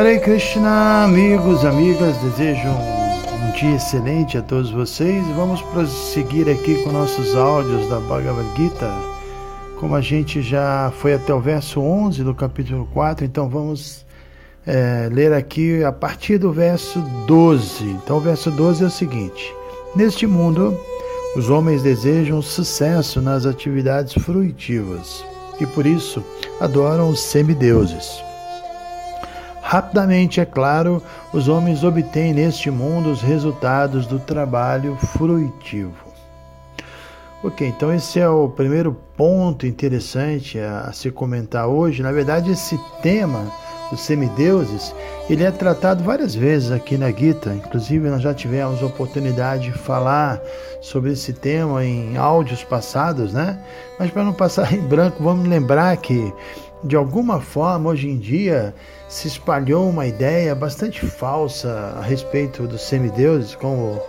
Hare Krishna, amigos, amigas, desejo um, um dia excelente a todos vocês. Vamos prosseguir aqui com nossos áudios da Bhagavad Gita. Como a gente já foi até o verso 11 do capítulo 4, então vamos é, ler aqui a partir do verso 12. Então, o verso 12 é o seguinte: Neste mundo, os homens desejam sucesso nas atividades fruitivas e por isso adoram os semideuses. Rapidamente, é claro, os homens obtêm neste mundo os resultados do trabalho fruitivo. Ok, então esse é o primeiro ponto interessante a, se comentar hoje. Na verdade, esse tema dos semideuses, ele é tratado várias vezes aqui na Gita. Inclusive, nós já tivemos a oportunidade de falar sobre esse tema em áudios passados, né? Mas para não passar em branco, vamos lembrar que de alguma forma, hoje em dia, se espalhou uma ideia bastante falsa a respeito dos semideuses, como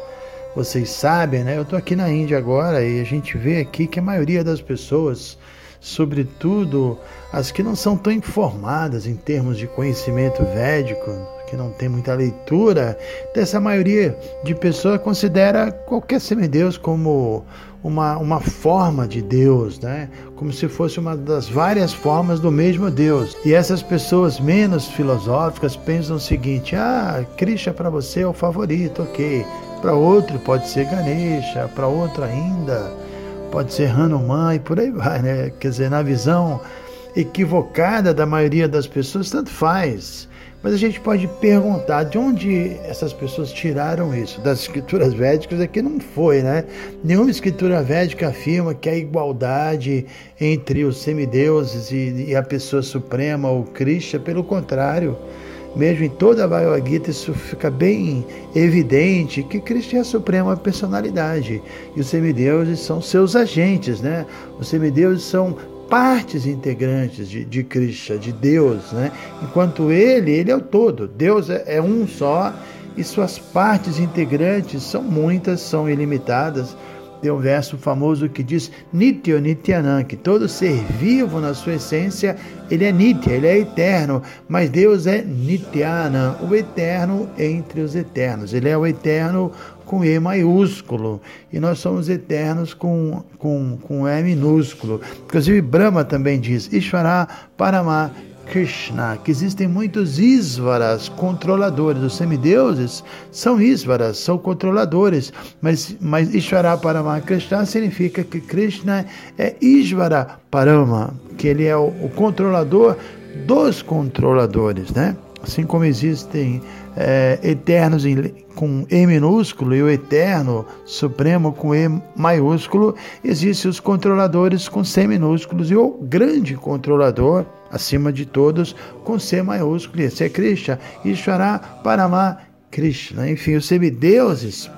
vocês sabem, né? Eu estou aqui na Índia agora e a gente vê aqui que a maioria das pessoas, sobretudo as que não são tão informadas em termos de conhecimento védico, que não tem muita leitura, dessa maioria de pessoas considera qualquer semideus como uma, uma forma de Deus, né? como se fosse uma das várias formas do mesmo Deus. E essas pessoas menos filosóficas pensam o seguinte: ah, Krishna para você é o favorito, ok. Para outro pode ser Ganesha, para outro ainda pode ser Hanuman e por aí vai, né? Quer dizer, na visão equivocada da maioria das pessoas, tanto faz. Mas a gente pode perguntar de onde essas pessoas tiraram isso? Das escrituras védicas é não foi, né? Nenhuma escritura védica afirma que a igualdade entre os semideuses e a pessoa suprema, o Krishna, pelo contrário. Mesmo em toda a Bhagavad Gita isso fica bem evidente que Cristo é a suprema personalidade e os semideuses são seus agentes, né? Os semideuses são partes integrantes de, de Krishna, de Deus, né? Enquanto ele, ele é o todo. Deus é, é um só e suas partes integrantes são muitas, são ilimitadas. Tem um verso famoso que diz Nitya Nityanam, que todo ser vivo na sua essência, ele é Nitya, ele é eterno, mas Deus é Nityanam, o eterno entre os eternos. Ele é o eterno com E maiúsculo, e nós somos eternos com, com, com E minúsculo. Inclusive, Brahma também diz: Ishvara Parama Krishna, que existem muitos Isvaras, controladores. Os semideuses são Isvaras, são controladores, mas, mas Ishvara Parama Krishna significa que Krishna é Isvara Parama, que ele é o, o controlador dos controladores, né? Assim como existem é, eternos em, com E minúsculo e o eterno supremo com E maiúsculo, existem os controladores com C minúsculos e o grande controlador, acima de todos, com C maiúsculo. Esse é Krishna. Ishvara Parama Krishna. Enfim, os semideuses,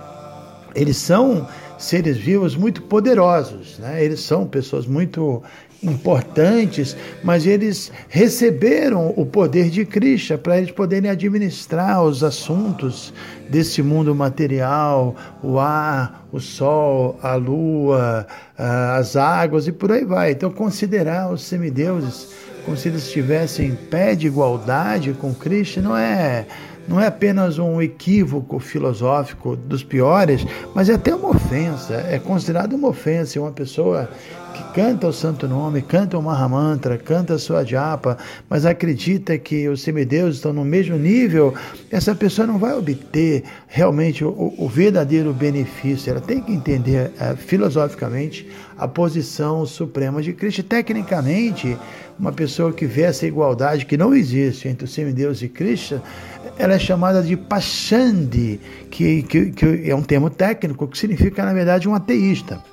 eles são seres vivos muito poderosos, né? eles são pessoas muito importantes, mas eles receberam o poder de Krishna para eles poderem administrar os assuntos desse mundo material, o ar, o sol, a lua, as águas e por aí vai. Então, considerar os semideuses como se eles estivessem em pé de igualdade com Krishna não é não é apenas um equívoco filosófico dos piores, mas é até uma ofensa. É considerado uma ofensa uma pessoa que canta o santo nome, canta o Mahamantra, canta a sua japa, mas acredita que os semideuses estão no mesmo nível, essa pessoa não vai obter realmente o, o verdadeiro benefício. Ela tem que entender é, filosoficamente a posição suprema de Cristo. Tecnicamente, uma pessoa que vê essa igualdade que não existe entre o semideus e Cristo, ela é chamada de Pachandi, que, que, que é um termo técnico que significa, na verdade, um ateísta.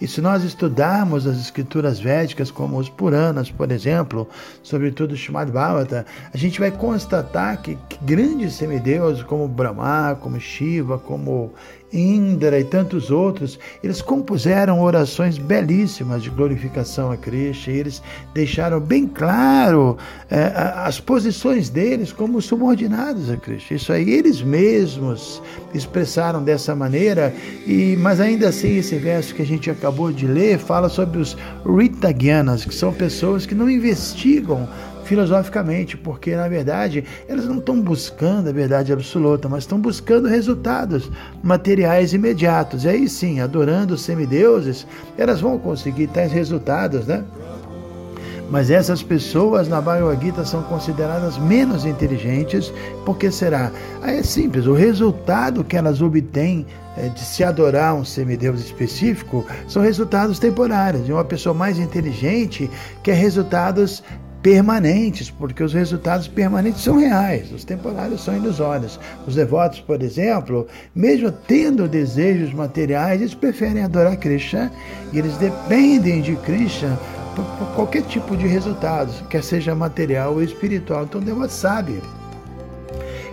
E se nós estudarmos as escrituras védicas, como os Puranas, por exemplo, sobretudo o Srimad Bhavata, a gente vai constatar que, que grandes semideuses como Brahma, como Shiva, como Indra e tantos outros, eles compuseram orações belíssimas de glorificação a Cristo, e eles deixaram bem claro é, as posições deles como subordinados a Cristo. Isso aí eles mesmos expressaram dessa maneira, e mas ainda assim esse verso que a gente acabou de ler fala sobre os Ritagyanas, que são pessoas que não investigam filosoficamente, porque na verdade elas não estão buscando a verdade absoluta, mas estão buscando resultados materiais imediatos. E aí sim, adorando os semideuses, elas vão conseguir tais resultados, né? Mas essas pessoas na Bhagavad Gita são consideradas menos inteligentes, porque será? Aí é simples, o resultado que elas obtêm é, de se adorar um semideus específico são resultados temporários. E uma pessoa mais inteligente quer resultados permanentes, porque os resultados permanentes são reais, os temporários são ilusórios. Os devotos, por exemplo, mesmo tendo desejos materiais, eles preferem adorar Krishna e eles dependem de Krishna por, por qualquer tipo de resultados, quer seja material ou espiritual. Então o devoto sabe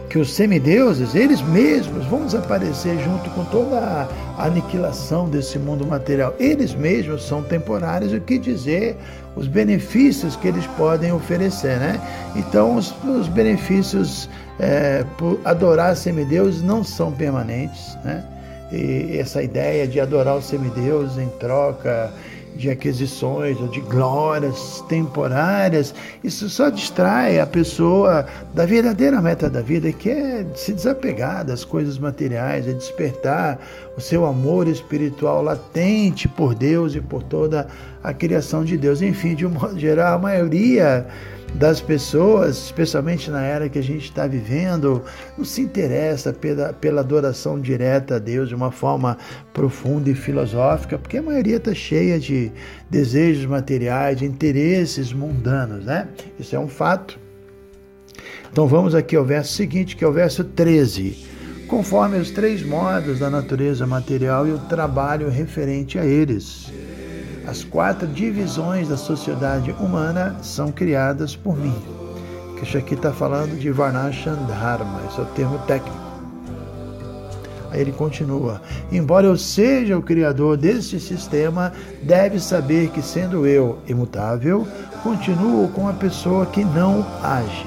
que os semideuses, eles mesmos, vão desaparecer junto com toda a aniquilação desse mundo material. Eles mesmos são temporários, o que dizer os benefícios que eles podem oferecer, né? Então, os, os benefícios é, por adorar semideuses não são permanentes, né? E essa ideia de adorar os semideuses em troca de aquisições ou de glórias temporárias, isso só distrai a pessoa da verdadeira meta da vida, que é se desapegar das coisas materiais, é despertar o seu amor espiritual latente por Deus e por toda a criação de Deus. Enfim, de um modo geral, a maioria das pessoas, especialmente na era que a gente está vivendo, não se interessa pela, pela adoração direta a Deus de uma forma profunda e filosófica, porque a maioria está cheia de desejos materiais, de interesses mundanos, né? Isso é um fato. Então vamos aqui ao verso seguinte, que é o verso 13. Conforme os três modos da natureza material e o trabalho referente a eles. As quatro divisões da sociedade humana são criadas por mim. Isso aqui está falando de Varnasham Dharma, esse é o termo técnico. Aí ele continua: Embora eu seja o criador deste sistema, deve saber que, sendo eu imutável, continuo com a pessoa que não age.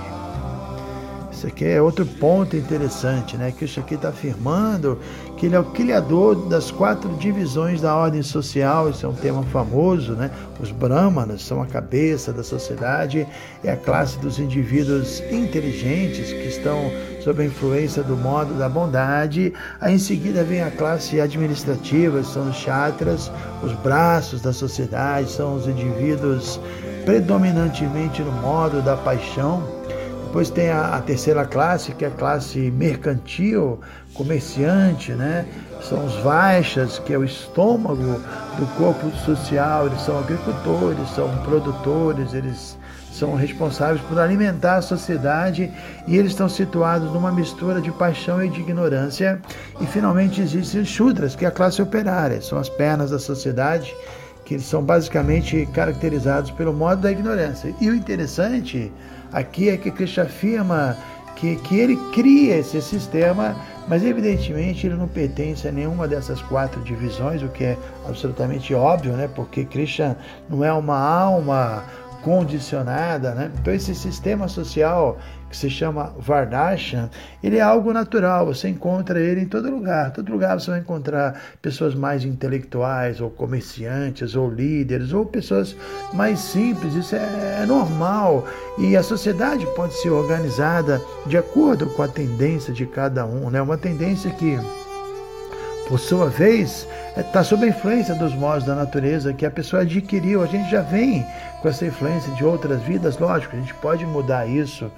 Isso aqui é outro ponto interessante, né? Que isso aqui está afirmando que ele é o criador das quatro divisões da ordem social, isso é um tema famoso, né? Os brahmanas são a cabeça da sociedade, é a classe dos indivíduos inteligentes que estão sob a influência do modo da bondade. Aí em seguida vem a classe administrativa, são os chatras, os braços da sociedade, são os indivíduos predominantemente no modo da paixão depois tem a, a, terceira classe, que é a classe mercantil, comerciante, né? São os vaixas, que é o estômago do corpo social, eles são agricultores, são produtores, eles são responsáveis por alimentar a sociedade e eles estão situados numa mistura de paixão e de ignorância. E finalmente existem os Shudras, que é a classe operária, são as pernas da sociedade que eles são basicamente caracterizados pelo modo da ignorância. E o interessante aqui é que Krishna afirma que, que ele cria esse sistema, mas evidentemente ele não pertence a nenhuma dessas quatro divisões, o que é absolutamente óbvio, né? porque Krishna não é uma alma condicionada, né? Então esse sistema social que se chama Varnashram, ele é algo natural, você encontra ele em todo lugar. Todo lugar você vai encontrar pessoas mais intelectuais, ou comerciantes, ou líderes, ou pessoas mais simples. Isso é, é normal. E a sociedade pode ser organizada de acordo com a tendência de cada um, né? Uma tendência que por sua vez, está sob a influência dos modos da natureza que a pessoa adquiriu. A gente já vem com essa influência de outras vidas, lógico, a gente pode mudar isso,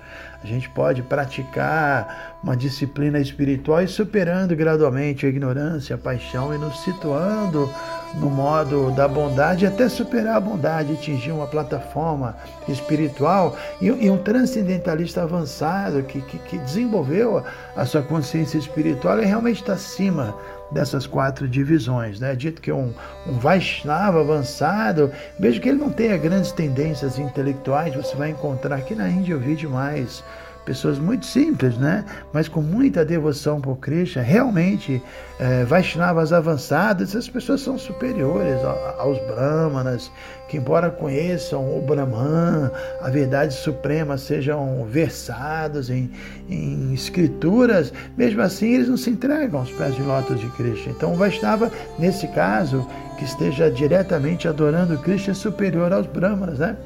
a gente pode praticar uma disciplina espiritual e superando gradualmente a ignorância, a paixão e nos situando no modo da bondade até superar a bondade, atingir uma plataforma espiritual e, e um transcendentalista avançado que, que, que desenvolveu a sua consciência espiritual e realmente está acima dessas quatro divisões. Né? Dito que um, um Vaishnava avançado, mesmo que ele não tenha grandes tendências intelectuais, você vai encontrar aqui na Índia eu vi demais pessoas muito simples, né? mas com muita devoção por Krishna, realmente é, Vaishnavas avançadas, essas pessoas são superiores aos Brahmanas, que embora conheçam o Brahman, a verdade suprema, sejam versados em, em escrituras, mesmo assim eles não se entregam aos pés de lótus de Krishna. Então o Vaishnava, nesse caso, que esteja diretamente adorando Krishna é superior aos Brahmanas, né?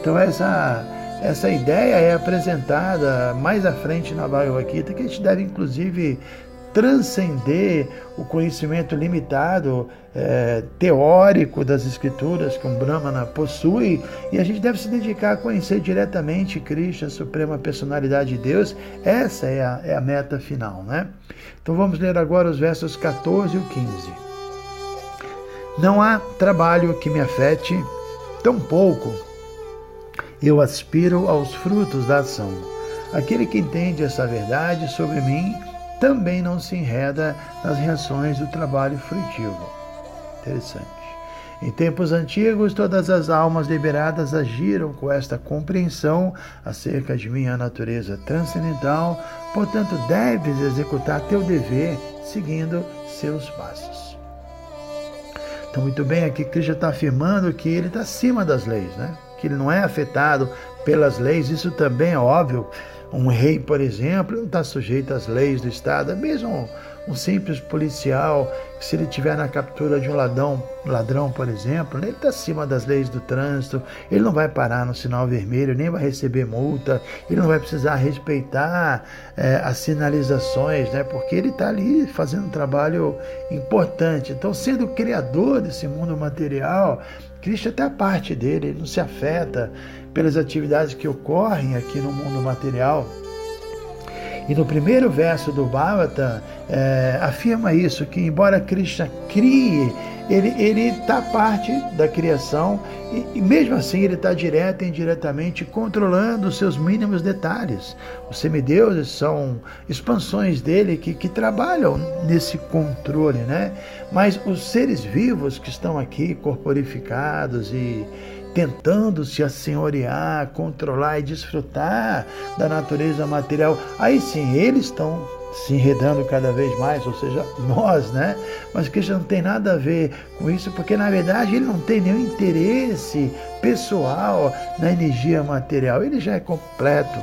Então essa essa ideia é apresentada mais à frente na Bhagavad Gita, que a gente deve inclusive transcender o conhecimento limitado é, teórico das escrituras que um Brahmana possui e a gente deve se dedicar a conhecer diretamente Krishna, a suprema personalidade de Deus. Essa é a, é a meta final, né? Então vamos ler agora os versos 14 e 15. Não há trabalho que me afete tão pouco eu aspiro aos frutos da ação. Aquele que entende essa verdade sobre mim também não se enreda nas reações do trabalho frutivo. Interessante. Em tempos antigos, todas as almas liberadas agiram com esta compreensão acerca de minha natureza transcendental, portanto, deves executar teu dever seguindo seus passos. Então, muito bem, aqui Krishna está afirmando que ele está acima das leis, né? Que ele não é afetado pelas leis, isso também é óbvio. Um rei, por exemplo, não está sujeito às leis do Estado, é mesmo um simples policial, se ele estiver na captura de um ladrão, ladrão, por exemplo, ele está acima das leis do trânsito, ele não vai parar no sinal vermelho, nem vai receber multa, ele não vai precisar respeitar é, as sinalizações, né? porque ele está ali fazendo um trabalho importante. Então, sendo o criador desse mundo material, Cristo até a parte dele, ele não se afeta pelas atividades que ocorrem aqui no mundo material. E no primeiro verso do Bhavata, é, afirma isso, que embora Krishna crie, ele está parte da criação e, e mesmo assim ele está direto e indiretamente controlando os seus mínimos detalhes. Os semideuses são expansões dele que, que trabalham nesse controle, né? Mas os seres vivos que estão aqui corporificados e tentando se assenhorear, controlar e desfrutar da natureza material, aí sim eles estão se enredando cada vez mais, ou seja, nós, né? Mas Cristo não tem nada a ver com isso, porque na verdade ele não tem nenhum interesse pessoal na energia material, ele já é completo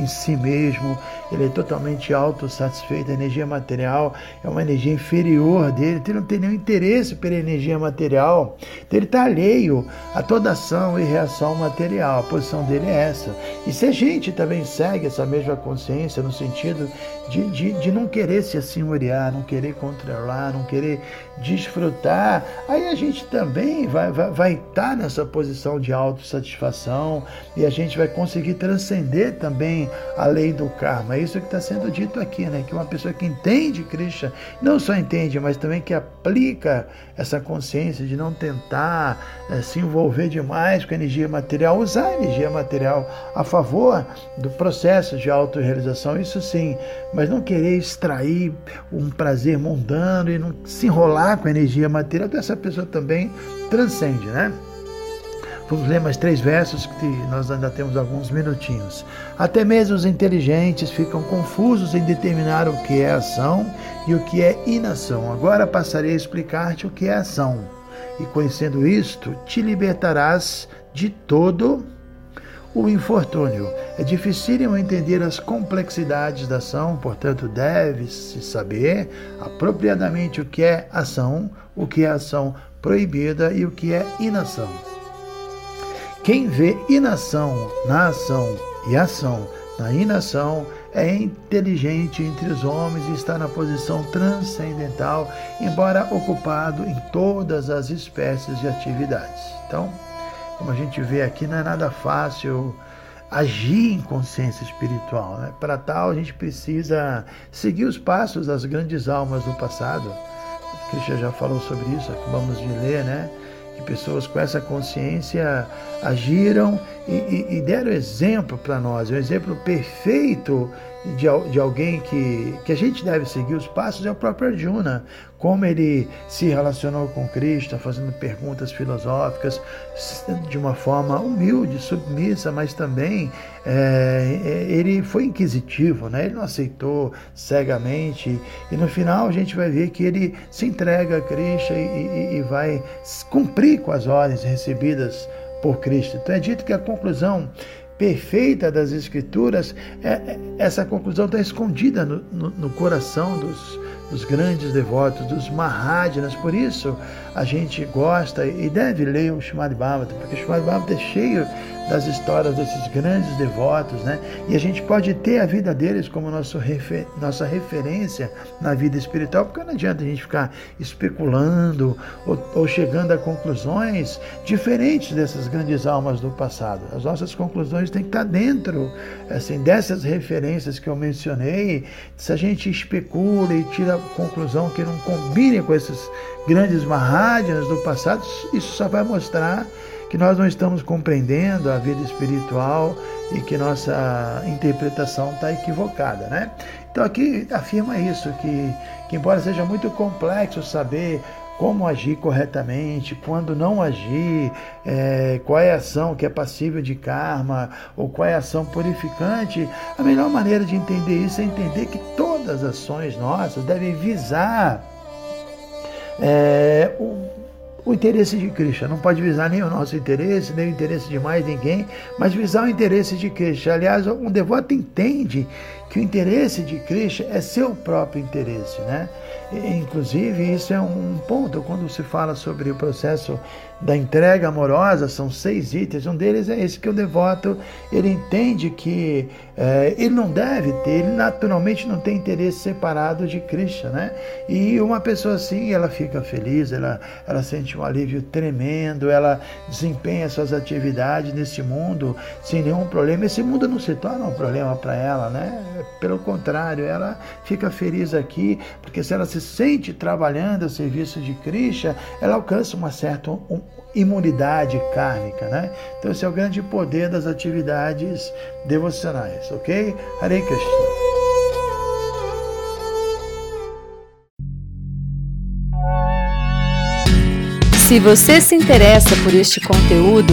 em si mesmo, ele é totalmente autossatisfeito, a energia material é uma energia inferior dele, então ele não tem nenhum interesse pela energia material, então ele está alheio a toda ação e reação material, a posição dele é essa. E se a gente também segue essa mesma consciência, no sentido de, de, de não querer se assenhorear, não querer controlar, não querer desfrutar, aí a gente também vai estar vai, vai tá nessa posição de autossatisfação e a gente vai conseguir transcender também a lei do karma isso que está sendo dito aqui, né? Que uma pessoa que entende Krishna, não só entende, mas também que aplica essa consciência de não tentar é, se envolver demais com a energia material, usar a energia material a favor do processo de autorrealização, isso sim, mas não querer extrair um prazer mundano e não se enrolar com a energia material, essa pessoa também transcende, né? Vamos ler mais três versos que nós ainda temos alguns minutinhos. Até mesmo os inteligentes ficam confusos em determinar o que é ação e o que é inação. Agora passarei a explicar-te o que é ação. E conhecendo isto, te libertarás de todo o infortúnio. É difícil entender as complexidades da ação, portanto, deve-se saber apropriadamente o que é ação, o que é ação proibida e o que é inação. Quem vê inação na ação e ação na inação é inteligente entre os homens e está na posição transcendental, embora ocupado em todas as espécies de atividades. Então, como a gente vê aqui, não é nada fácil agir em consciência espiritual. Né? Para tal, a gente precisa seguir os passos das grandes almas do passado. Cristian já falou sobre isso, acabamos de ler, né? Que pessoas com essa consciência agiram e, e, e deram exemplo para nós, um exemplo perfeito de, de alguém que, que a gente deve seguir os passos é o próprio Arjuna. Como ele se relacionou com Cristo, fazendo perguntas filosóficas de uma forma humilde, submissa, mas também é, ele foi inquisitivo, né? ele não aceitou cegamente. E no final a gente vai ver que ele se entrega a Cristo e, e, e vai cumprir com as ordens recebidas por Cristo. Então é dito que a conclusão perfeita das Escrituras, é, é, essa conclusão está escondida no, no, no coração dos, dos grandes devotos, dos Mahajanas. Por isso a gente gosta e deve ler o Srimad Bhagavatam, porque o Srimad Bhagavatam é cheio das histórias desses grandes devotos, né? E a gente pode ter a vida deles como nosso refer, nossa referência na vida espiritual, porque não adianta a gente ficar especulando ou, ou chegando a conclusões diferentes dessas grandes almas do passado. As nossas conclusões têm que estar dentro assim, dessas referências que eu mencionei. Se a gente especula e tira conclusão que não combine com esses grandes Mahajanas do passado, isso só vai mostrar que nós não estamos compreendendo a vida espiritual e que nossa interpretação está equivocada, né? Então aqui afirma isso, que, que embora seja muito complexo saber como agir corretamente, quando não agir, é, qual é a ação que é passível de karma ou qual é a ação purificante, a melhor maneira de entender isso é entender que todas as ações nossas devem visar é, o o interesse de Krishna. Não pode visar nem o nosso interesse, nem o interesse de mais ninguém, mas visar o interesse de Krishna. Aliás, um devoto entende que o interesse de Krishna é seu próprio interesse, né? Inclusive, isso é um ponto quando se fala sobre o processo da entrega amorosa, são seis itens. Um deles é esse que o devoto ele entende que é, ele não deve ter, ele naturalmente não tem interesse separado de Krishna, né? E uma pessoa assim, ela fica feliz, ela, ela sente um alívio tremendo, ela desempenha suas atividades nesse mundo sem nenhum problema. Esse mundo não se torna um problema para ela, né? Pelo contrário, ela fica feliz aqui, porque se ela se sente trabalhando a serviço de Krishna, ela alcança uma certa imunidade kármica, né? Então esse é o grande poder das atividades devocionais, ok? Hare Krishna. Se você se interessa por este conteúdo,